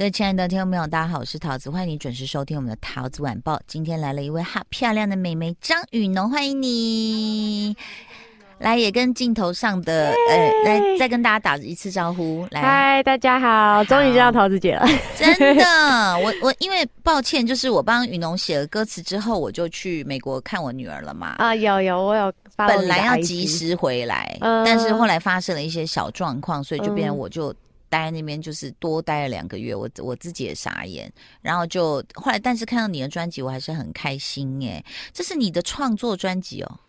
各位亲爱的听众朋友，大家好，我是桃子，欢迎你准时收听我们的桃子晚报。今天来了一位好漂亮的美眉张雨农，欢迎你。来，也跟镜头上的呃，来再跟大家打一次招呼。来，嗨，大家好，终于见到桃子姐了。真的，我我因为抱歉，就是我帮雨农写了歌词之后，我就去美国看我女儿了嘛。啊，有有，我有。本来要及时回来，嗯，但是后来发生了一些小状况，所以就变成我就待在那边，就是多待了两个月。我我自己也傻眼，然后就后来，但是看到你的专辑，我还是很开心耶。这是你的创作专辑哦？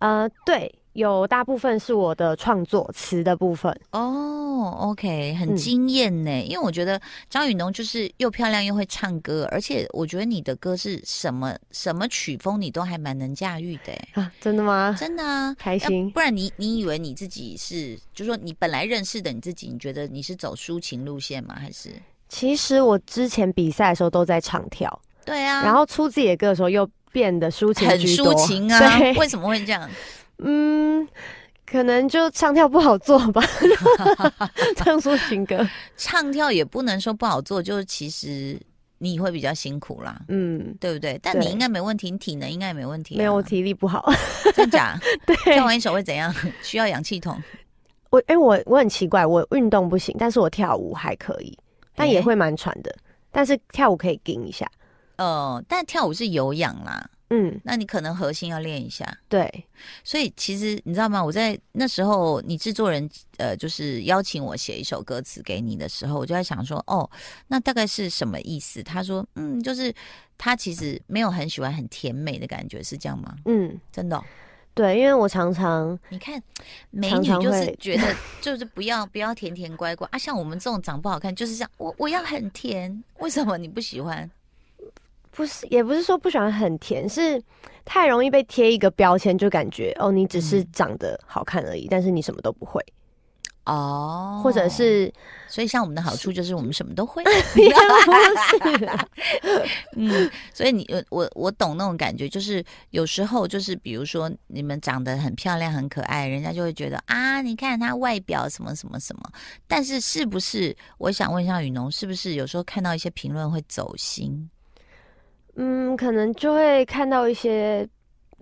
呃，对。有大部分是我的创作词的部分哦、oh,，OK，很惊艳呢。嗯、因为我觉得张雨农就是又漂亮又会唱歌，而且我觉得你的歌是什么什么曲风你都还蛮能驾驭的啊！真的吗？真的啊，开心。不然你你以为你自己是，就是说你本来认识的你自己，你觉得你是走抒情路线吗？还是？其实我之前比赛的时候都在唱跳，对啊，然后出自己的歌的时候又变得抒情，很抒情啊，对为什么会这样？嗯，可能就唱跳不好做吧，唱抒情歌，唱跳也不能说不好做，就是其实你会比较辛苦啦，嗯，对不对？但你应该没问题，你体能应该也没问题，啊，没有，我体力不好，真假？对，跳完一首会怎样？需要氧气筒？我哎，欸，我我很奇怪，我运动不行，但是我跳舞还可以，但也会蛮喘的，欸，但是跳舞可以顶一下，呃，但跳舞是有氧啦。嗯，那你可能核心要练一下。对，所以其实你知道吗？我在那时候，你制作人呃，就是邀请我写一首歌词给你的时候，我就在想说，哦，那大概是什么意思？他说，嗯，就是他其实没有很喜欢很甜美的感觉，是这样吗？嗯，真的哦。对，因为我常常你看美女就是觉得 就是不要不要甜甜乖乖啊，像我们这种长不好看就是这样，我我要很甜，为什么你不喜欢？不是，也不是说不喜欢很甜，是太容易被贴一个标签，就感觉哦，你只是长得好看而已，嗯、但是你什么都不会哦，或者是，所以像我们的好处就是我们什么都会，也不是啦，嗯，所以你我我懂那种感觉，就是有时候就是比如说你们长得很漂亮很可爱，人家就会觉得啊，你看他外表什么什么什么，但是是不是？我想问一下雨农，是不是有时候看到一些评论会走心？嗯，可能就会看到一些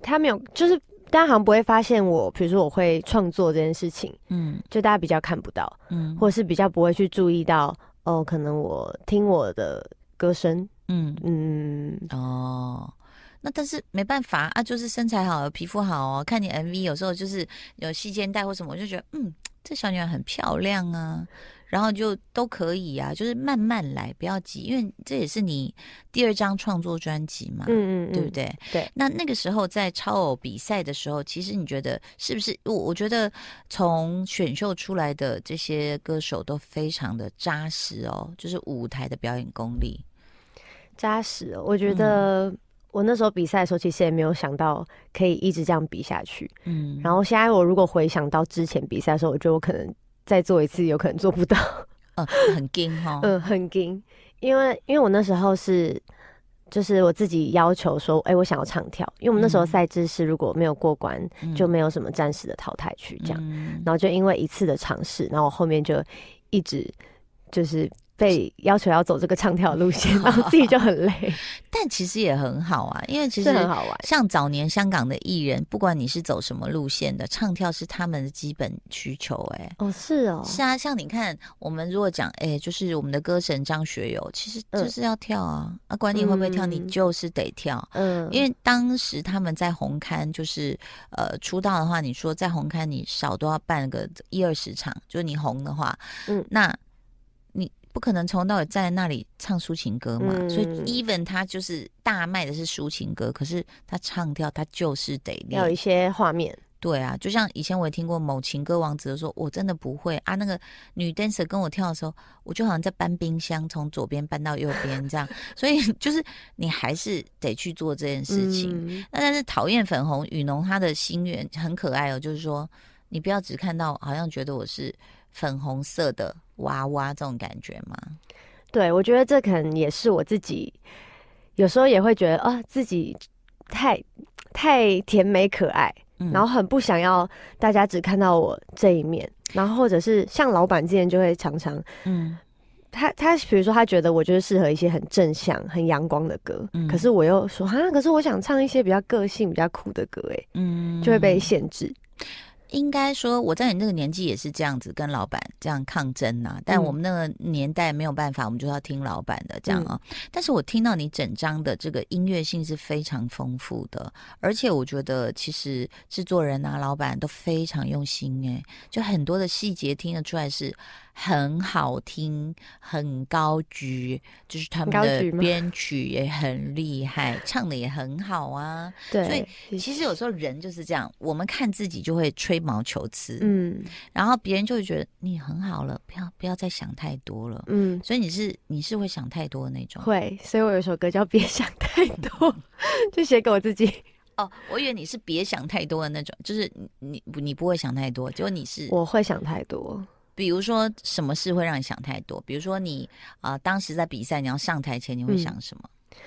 他没有，就是大家好像不会发现我，比如说我会创作这件事情，嗯，就大家比较看不到，嗯，或者是比较不会去注意到，哦，可能我听我的歌声，嗯。嗯，哦，那但是没办法啊，就是身材好，皮肤好哦，看你 MV 有时候就是有细肩带或什么，我就觉得，嗯，这小女孩很漂亮啊。然后就都可以啊，就是慢慢来，不要急，因为这也是你第二张创作专辑嘛，嗯嗯，嗯对不对？对。那那个时候在超偶比赛的时候，其实你觉得是不是？我我觉得从选秀出来的这些歌手都非常的扎实哦，就是舞台的表演功力扎实哦。我觉得我那时候比赛的时候，其实也没有想到可以一直这样比下去。嗯。然后现在我如果回想到之前比赛的时候，我觉得我可能。再做一次，有可能做不到。嗯，很惊哈。嗯，很惊，因为因为我那时候是，就是我自己要求说，哎、欸，我想要唱跳，因为我们那时候赛制是如果没有过关，嗯、就没有什么暂时的淘汰区这样。嗯、然后就因为一次的尝试，然后我后面就一直就是。被要求要走这个唱跳路线，然后自己就很累，但其实也很好啊，因为其实很好玩。像早年香港的艺人，不管你是走什么路线的，唱跳是他们的基本需求。哎，哦，是哦，是啊。像你看，我们如果讲，哎，就是我们的歌神张学友，其实就是要跳啊。啊，管你会不会跳，你就是得跳。嗯，因为当时他们在红磡，就是呃出道的话，你说在红磡，你少都要办个一二十场，就是你红的话，嗯，那。不可能从头到尾站在那里唱抒情歌嘛，嗯、所以 even 他就是大卖的是抒情歌，可是他唱跳他就是得练，要有一些画面。对啊，就像以前我也听过某情歌王子说，我真的不会啊。那个女 dancer 跟我跳的时候，我就好像在搬冰箱，从左边搬到右边这样。所以 就是你还是得去做这件事情。嗯、那但是讨厌粉红雨农他的心愿很可爱哦，就是说你不要只看到好像觉得我是粉红色的。娃娃这种感觉吗？对，我觉得这可能也是我自己，有时候也会觉得啊，自己太太甜美可爱，嗯、然后很不想要大家只看到我这一面，然后或者是像老板之前就会常常嗯他他比如说他觉得我就是适合一些很正向、很阳光的歌，嗯，可是我又说啊，可是我想唱一些比较个性、比较酷的歌，哎，嗯，就会被限制。应该说，我在你那个年纪也是这样子跟老板这样抗争呐、啊。但我们那个年代没有办法，我们就要听老板的这样啊。嗯、但是我听到你整张的这个音乐性是非常丰富的，而且我觉得其实制作人啊、老板都非常用心诶，就很多的细节听得出来是。很好听，很高级，就是他们的编曲也很厉害，唱的也很好啊。对，所以其实有时候人就是这样，我们看自己就会吹毛求疵，嗯，然后别人就会觉得你很好了，不要不要再想太多了，嗯。所以你是你是会想太多的那种，会。所以我有首歌叫《别想太多》，就写给我自己。哦，我以为你是别想太多的那种，就是你你不会想太多，结果你是我会想太多。比如说，什么事会让你想太多？比如说你，啊，当时在比赛，你要上台前，你会想什么？嗯、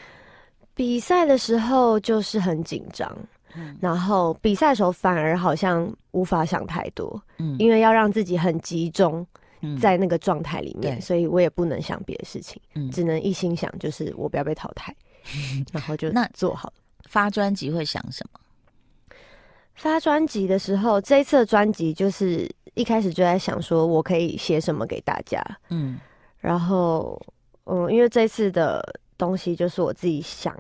比赛的时候就是很紧张，嗯、然后比赛的时候反而好像无法想太多，嗯，因为要让自己很集中在那个状态里面，嗯、所以我也不能想别的事情，嗯、只能一心想就是我不要被淘汰，嗯、然后就那做好。发专辑会想什么？发专辑的时候，这一次的专辑就是。一开始就在想说，我可以写什么给大家，嗯，然后，嗯，因为这次的东西就是我自己想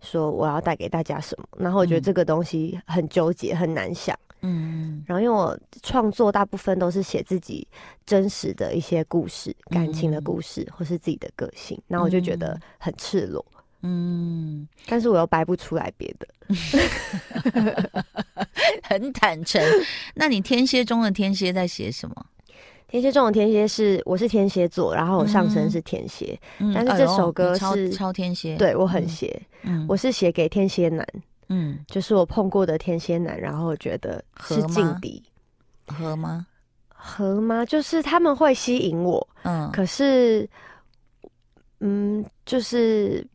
说我要带给大家什么，然后我觉得这个东西很纠结，很难想，嗯，然后因为我创作大部分都是写自己真实的一些故事、感情的故事，或是自己的个性，然后我就觉得很赤裸。嗯，但是我又掰不出来别的，很坦诚。那你天蝎中的天蝎在写什么？天蝎中的天蝎是我是天蝎座，然后我上身是天蝎，嗯、但是这首歌是、哎、超，超天蝎，对我很邪，嗯、我是写给天蝎男，嗯，就是我碰过的天蝎男，然后我觉得是劲敌，合吗？合吗？就是他们会吸引我，嗯，可是，嗯，就是。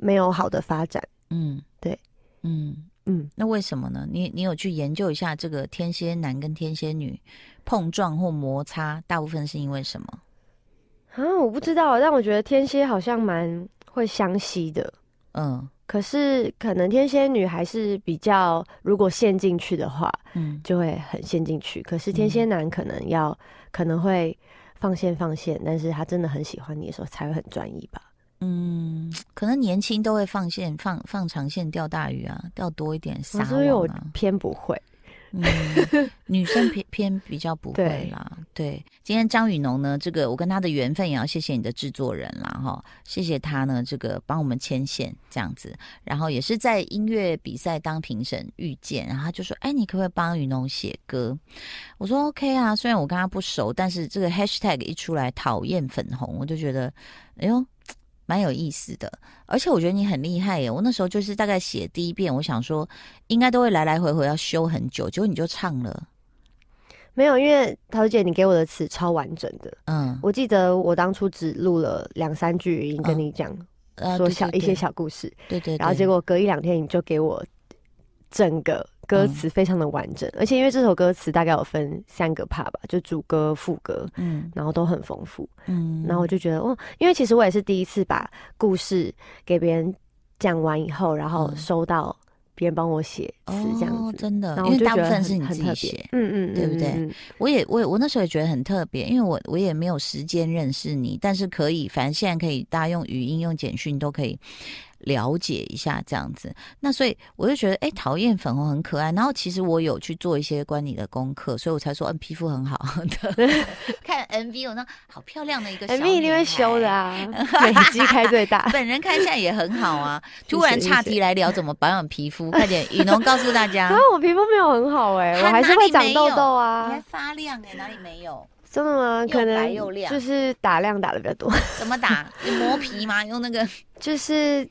没有好的发展，嗯，对，嗯嗯，那为什么呢？你你有去研究一下这个天蝎男跟天蝎女碰撞或摩擦，大部分是因为什么？啊，我不知道，但我觉得天蝎好像蛮会相吸的，嗯，可是可能天蝎女还是比较，如果陷进去的话，嗯，就会很陷进去。可是天蝎男可能要、嗯、可能会放线放线，但是他真的很喜欢你的时候，才会很专一吧。嗯，可能年轻都会放线放放长线钓大鱼啊，钓多一点撒网啊。所以我偏不会，嗯，女生偏偏比较不会啦。对，对，今天张雨农呢，这个我跟他的缘分也要谢谢你的制作人啦哈，谢谢他呢，这个帮我们牵线这样子，然后也是在音乐比赛当评审遇见，然后他就说，哎，你可不可以帮雨农写歌？我说 OK 啊，虽然我跟他不熟，但是这个 hashtag 一出来，讨厌粉红，我就觉得，哎呦。蛮有意思的，而且我觉得你很厉害耶！我那时候就是大概写第一遍，我想说应该都会来来回回要修很久，结果你就唱了。没有，因为桃姐你给我的词超完整的。嗯，我记得我当初只录了两三句语音跟你讲，嗯、说小、一些小故事。对，对对。然后结果隔一两天你就给我整个。歌词非常的完整，嗯、而且因为这首歌词大概有分三个 part 吧，就主歌、副歌，嗯，然后都很丰富，嗯，然后我就觉得，哦，因为其实我也是第一次把故事给别人讲完以后，然后收到别人帮我写词这样子，哦、真的，因为大部分是你自己写，嗯嗯，对不对？嗯、我也我也我那时候也觉得很特别，因为我我也没有时间认识你，但是可以，反正现在可以大家用语音、用简讯都可以。了解一下这样子，那所以我就觉得，哎、欸，讨厌粉红很可爱。然后其实我有去做一些关你的功课，所以我才说，嗯，皮肤很好的。看 MV，我说好漂亮的一个 MV 一定会修的啊，美肌开最大。本人看起来也很好啊。突然岔题来聊怎么保养皮肤，快点，雨农告诉大家。可是，我皮肤没有很好哎、欸，我还是会长痘痘啊。你还发亮哎、欸，哪里没有？真的吗？可能就是打亮打的比较多。怎么打？你磨皮吗？用那个？就是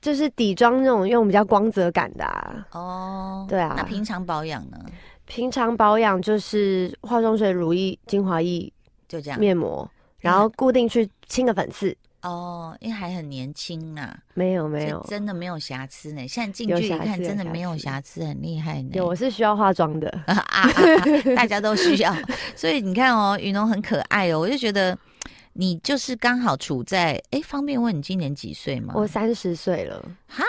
就是底妆那种用比较光泽感的啊。哦，对啊。那平常保养呢？平常保养就是化妆水、乳液、精华液，就这样。面膜，然后固定去清个粉刺。哦，因为还很年轻呐、啊，没有没有，真的没有瑕疵呢。现在近距离看，真的没有瑕疵，很厉害呢。对，我是需要化妆的 啊，啊，啊，大家都需要。所以你看哦，雨农很可爱哦，我就觉得你就是刚好处在哎，方便问你今年几岁吗？我三十岁了。哈，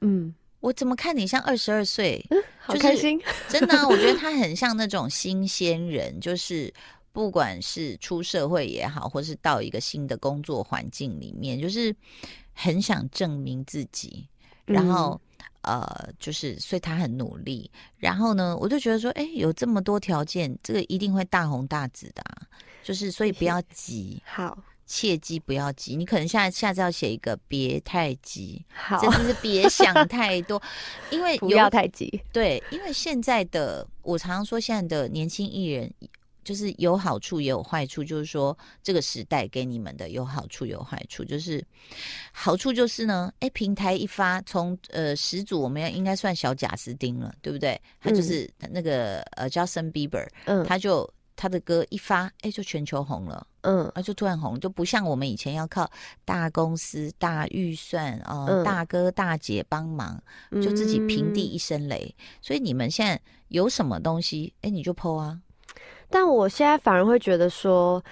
嗯，我怎么看你像二十二岁？嗯，好开心，真的，我觉得他很像那种新鲜人，就是不管是出社会也好，或是到一个新的工作环境里面，就是很想证明自己，然后。嗯呃，就是，所以他很努力。然后呢，我就觉得说，哎，有这么多条件，这个一定会大红大紫的啊。就是，所以不要急，好，切记不要急。你可能下下次要写一个，别太急，好，真的是别想太多，因为 不要太急。对，因为现在的我常常说，现在的年轻艺人。就是有好处也有坏处，就是说这个时代给你们的有好处有坏处。就是好处就是呢，哎，平台一发，从呃始祖我们要应该算小贾斯汀了，对不对？他就是那个、嗯、呃 Justin Bieber，嗯，他就他的歌一发，哎，就全球红了，嗯，啊，就突然红，就不像我们以前要靠大公司、大预算哦、呃嗯，大哥大姐帮忙，就自己平地一声雷、嗯。所以你们现在有什么东西，哎，你就 po 啊。但我现在反而会觉得说，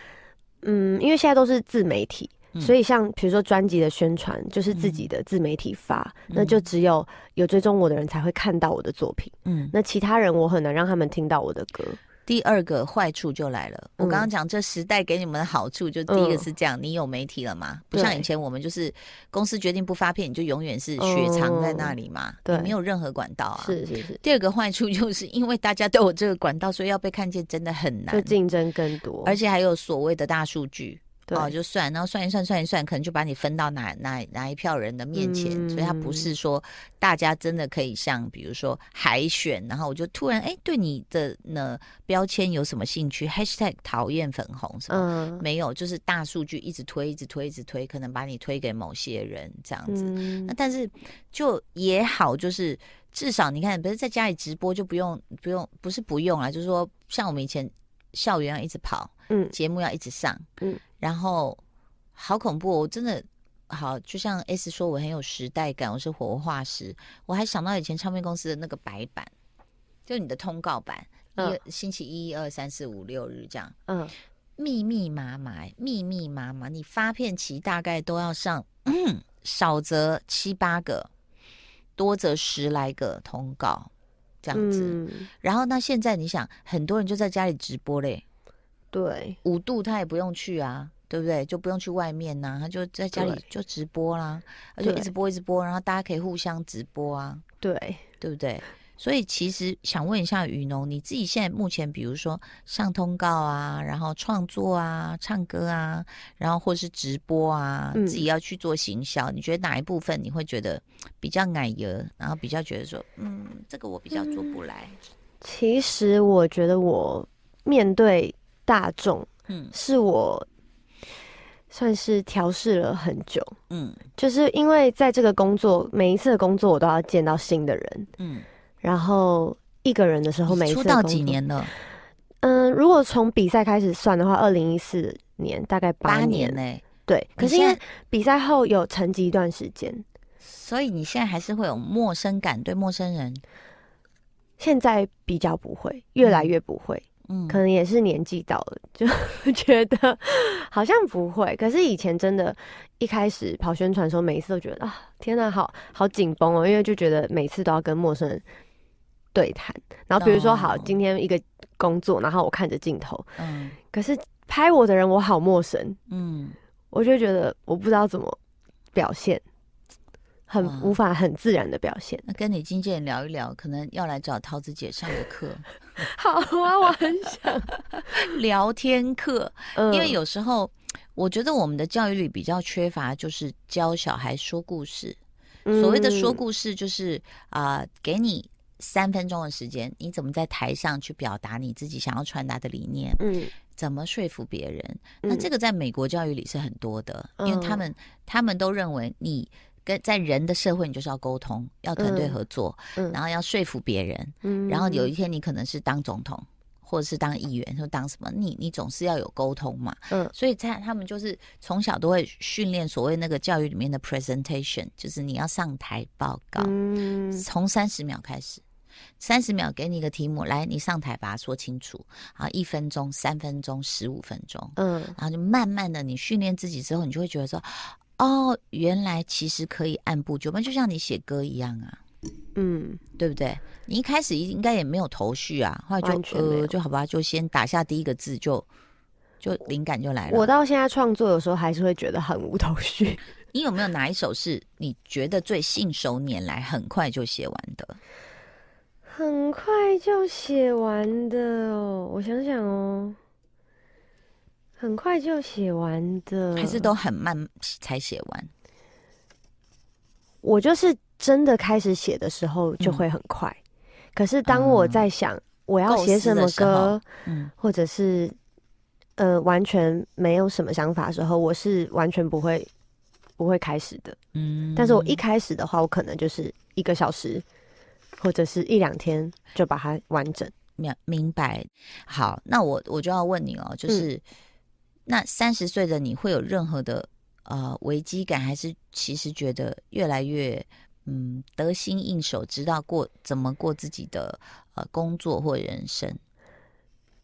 嗯，因为现在都是自媒体，嗯、所以像比如说专辑的宣传，就是自己的自媒体发、嗯，那就只有有追踪我的人才会看到我的作品，嗯，那其他人我很难让他们听到我的歌。第二个坏处就来了。我刚刚讲这时代给你们的好处，就第一个是这样，嗯、你有媒体了嘛？不像以前我们就是公司决定不发片，你就永远是雪藏在那里嘛，对、嗯，没有任何管道啊。是是是。第二个坏处就是因为大家都有这个管道，所以要被看见真的很难，就竞争更多，而且还有所谓的大数据。对哦，就算，然后算一算，算一算，可能就把你分到哪哪哪一票人的面前，嗯，所以他不是说大家真的可以像比如说海选，然后我就突然哎对你的呢标签有什么兴趣？#hashtag 讨厌粉红什么？嗯，没有，就是大数据一直推，一直推，一直推，可能把你推给某些人这样子。嗯，那但是就也好，就是至少你看，不是在家里直播就不用不用，不是不用啊，就是说像我们以前校园要一直跑。嗯，节目要一直上，嗯，然后好恐怖哦，我真的好，就像 S 说，我很有时代感，我是活化石。我还想到以前唱片公司的那个白板，就你的通告板，星期一、二、三、四、五、六日这样，嗯，密密麻麻，密密麻麻，你发片期大概都要上，嗯，少则七八个，多则十来个通告这样子。嗯，然后那现在你想，很多人就在家里直播嘞。对，五度他也不用去啊，对不对？就不用去外面呐、啊，他就在家里就直播啦，而且一直播一直播，然后大家可以互相直播啊，对，对不对？所以其实想问一下雨农，你自己现在目前比如说上通告啊，然后创作啊、唱歌啊，然后或是直播啊，嗯、自己要去做行销，你觉得哪一部分你会觉得比较矮油，然后比较觉得说，嗯，这个我比较做不来？嗯、其实我觉得我面对。大众，嗯，是我算是调试了很久，嗯，就是因为在这个工作，每一次的工作我都要见到新的人，嗯，然后一个人的时候，每一次出道几年了？嗯，如果从比赛开始算的话，二零一四年大概八年呢、欸，对。可是因为比赛后有沉寂一段时间，所以你现在还是会有陌生感，对陌生人？现在比较不会，越来越不会。嗯嗯，可能也是年纪到了，就 觉得好像不会。可是以前真的，一开始跑宣传的时候，每一次都觉得啊，天哪，好好紧绷哦，因为就觉得每次都要跟陌生人对谈。然后比如说，好，今天一个工作，然后我看着镜头，嗯，可是拍我的人我好陌生，嗯，我就觉得我不知道怎么表现。很无法很自然的表现。那跟你经纪人聊一聊，可能要来找桃子姐上个课。好啊，我很想 聊天课，嗯，因为有时候我觉得我们的教育里比较缺乏，就是教小孩说故事。嗯，所谓的说故事，就是啊，呃，给你三分钟的时间，你怎么在台上去表达你自己想要传达的理念？嗯，怎么说服别人？那这个在美国教育里是很多的，嗯，因为他们他们都认为你。跟在人的社会，你就是要沟通，要团队合作，嗯，然后要说服别人，嗯，然后有一天你可能是当总统，或者是当议员，或当什么，你你总是要有沟通嘛，嗯，所以在他们就是从小都会训练所谓那个教育里面的 presentation，就是你要上台报告，嗯，从三十秒开始，三十秒给你一个题目，来，你上台把它说清楚。好，一分钟、三分钟、十五分钟，嗯，然后就慢慢的，你训练自己之后，你就会觉得说，哦，原来其实可以按部就班，就像你写歌一样啊，嗯，对不对？你一开始应该也没有头绪啊，后来就呃，就好吧，就先打下第一个字，就就灵感就来了。我到现在创作有时候还是会觉得很无头绪。你有没有哪一首是你觉得最信手拈来、很快就写完的？很快就写完的哦，我想想哦，很快就写完的，还是都很慢才写完？我就是真的开始写的时候就会很快，嗯、可是当我在想我要写什么歌，嗯，或者是呃完全没有什么想法的时候，我是完全不会。不会开始的，嗯，但是我一开始的话，我可能就是一个小时或者是一两天就把它完整。明明白。好，那我我就要问你哦，就是、嗯、那三十岁的你会有任何的呃危机感，还是其实觉得越来越嗯得心应手，知道过怎么过自己的呃工作或人生？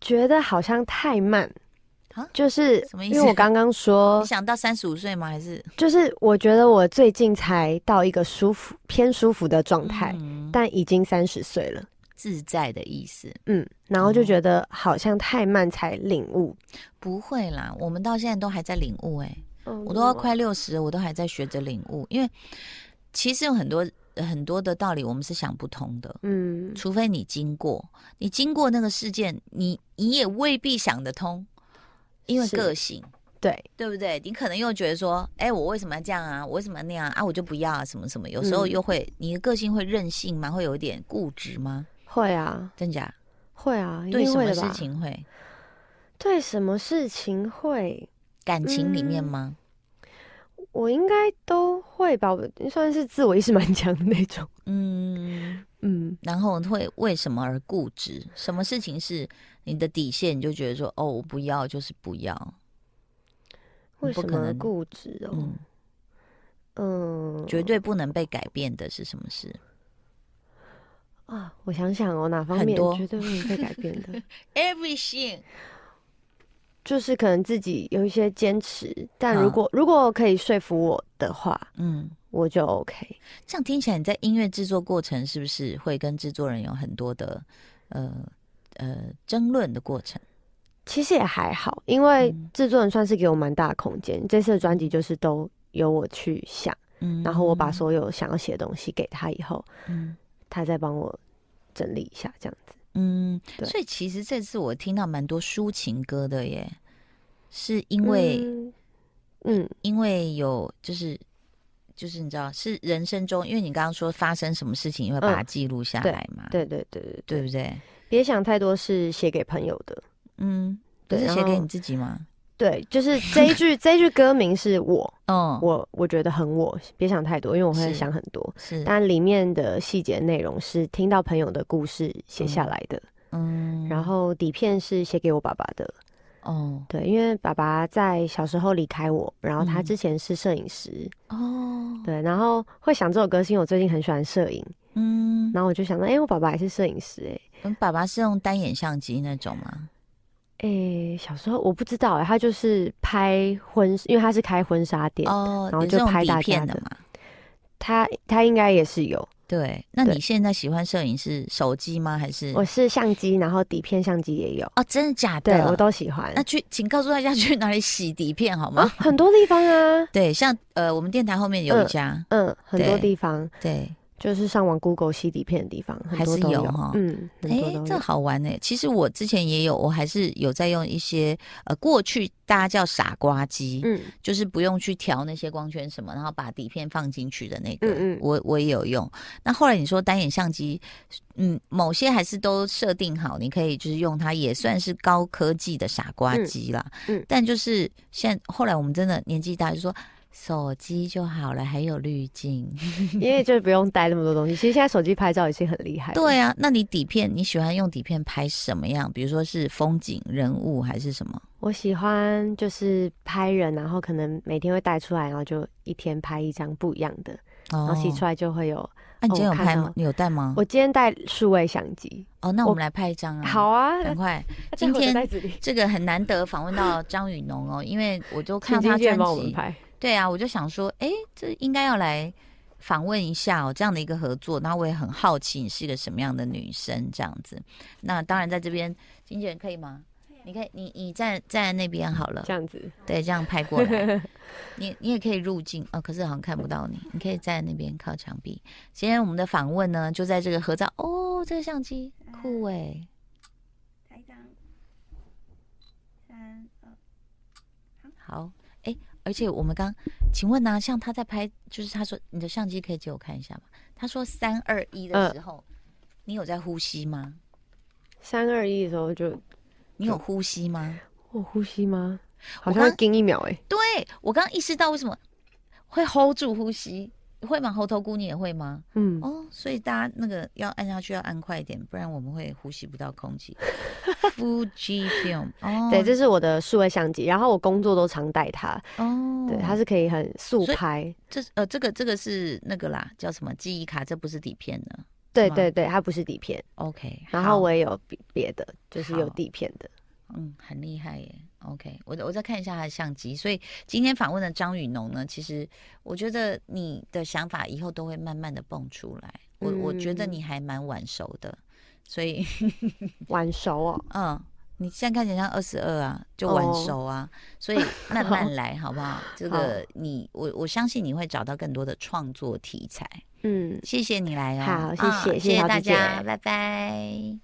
觉得好像太慢。就是什么意思？因为我刚刚说，你想到三十五岁吗？还是就是我觉得我最近才到一个舒服、偏舒服的状态，嗯、但已经三十岁了，自在的意思。嗯，然后就觉得好像太慢才领悟。不会啦，我们到现在都还在领悟、欸。哎、嗯，我都要快六十了，我都还在学着领悟。因为其实有很多很多的道理，我们是想不通的。嗯，除非你经过，你经过那个事件，你你也未必想得通。因为个性，对对不对？你可能又觉得说，哎，我为什么要这样啊？我为什么要那样啊？我就不要啊，什么什么？有时候又会，嗯、你的个性会任性吗？会有一点固执吗？会啊，真假？会啊，对什么事情会？对什么事情会？感情里面吗？嗯、我应该都会吧，我算是自我意识蛮强的那种。嗯嗯，然后会为什么而固执？什么事情是？你的底线，你就觉得说，哦，我不要，就是不要。为什么固执哦？嗯，嗯，绝对不能被改变的是什么事？啊，我想想哦，哪方面绝对不能被改变的？Everything，就是可能自己有一些坚持，但如果如果可以说服我的话，嗯，我就 OK。这样听起来，你在音乐制作过程是不是会跟制作人有很多的呃？呃，争论的过程其实也还好，因为制作人算是给我蛮大的空间。嗯、这次的专辑就是都由我去想，嗯，然后我把所有想要写的东西给他以后，嗯，他再帮我整理一下，这样子，嗯，对。所以其实这次我听到蛮多抒情歌的耶，是因为，嗯，嗯因为有就是就是你知道是人生中，因为你刚刚说发生什么事情，你会把它记录下来嘛？对对对对，对不对？别想太多是写给朋友的，嗯，不是写给你自己吗？对，就是这一句，这一句歌名是我，嗯，我我觉得很我，别想太多，因为我会想很多，是，但里面的细节内容是听到朋友的故事写下来的，嗯，然后底片是写给我爸爸的，哦，对，因为爸爸在小时候离开我，然后他之前是摄影师，哦，对，然后会想这首歌是因为我最近很喜欢摄影，嗯，然后我就想到，哎，我爸爸也是摄影师，哎。嗯，爸爸是用单眼相机那种吗？诶、欸，小时候我不知道哎，他就是拍婚，因为他是开婚纱店哦，然后就拍大片的嘛。他他应该也是有。对，那你现在喜欢摄影是手机吗？还是我是相机，然后底片相机也有哦？真的假的？对，我都喜欢。那去，请告诉大家去哪里洗底片好吗？哦、很多地方啊。对，像呃，我们电台后面有一家，嗯，嗯，很多地方，对。对就是上网 Google 吸底片的地方还是有哈，嗯，哎、欸，这好玩呢。其实我之前也有，我还是有在用一些呃，过去大家叫傻瓜机，嗯，就是不用去调那些光圈什么，然后把底片放进去的那个，嗯嗯，我我也有用。那后来你说单眼相机，嗯，某些还是都设定好，你可以就是用它，也算是高科技的傻瓜机啦，嗯，嗯，但就是现在后来我们真的年纪大，就说。手机就好了，还有滤镜，因为就不用带那么多东西。其实现在手机拍照已经很厉害了。对啊，那你底片你喜欢用底片拍什么样？比如说是风景、人物还是什么？我喜欢就是拍人，然后可能每天会带出来，然后就一天拍一张不一样的，哦、然后洗出来就会有啊，你今天有拍吗？你有带吗？我今天带数位相机。哦，那我们来拍一张啊！好啊，赶快！今天这个很难得访问到张雨农哦，因为我就看到他专辑，对啊，我就想说，哎，这应该要来访问一下哦，这样的一个合作。然后我也很好奇，你是一个什么样的女生？这样子。那当然，在这边，经纪人可以吗？你可以，你你站站在那边好了，这样子，对，这样拍过来。你你也可以入镜哦，可是好像看不到你。你可以站在那边靠墙壁。今天我们的访问呢，就在这个合照哦，这个相机酷哎。拍一张，三二，好，哎，而且我们刚，请问呢、啊，像他在拍，就是他说你的相机可以借我看一下吗？他说三二一的时候，呃、你有在呼吸吗？三二一的时候就。你有呼吸吗？我呼吸吗？好像要盯一秒哎、欸。对，我刚刚意识到为什么会 hold 住呼吸，会吗？猴头菇你也会吗？嗯。哦，所以大家那个要按下去要按快一点，不然我们会呼吸不到空气。Fujifilm 哦，对，这是我的数位相机，然后我工作都常带它。哦，对，它是可以很速拍。这呃，这个这个是那个啦，叫什么记忆卡？这不是底片的。对对对，它不是底片。OK，然后我也有别别的，就是有底片的。嗯，很厉害耶。OK，我我再看一下他的相机。所以今天访问的张雨农呢，其实我觉得你的想法以后都会慢慢的蹦出来。我、嗯、我觉得你还蛮晚熟的，所以 晚熟哦。嗯，你现在看起来像二十二啊，就晚熟啊。哦、所以慢 慢来，好不好？这个你我我相信你会找到更多的创作题材。嗯，谢谢你来哦。好，谢谢，哦、谢谢大家，拜拜。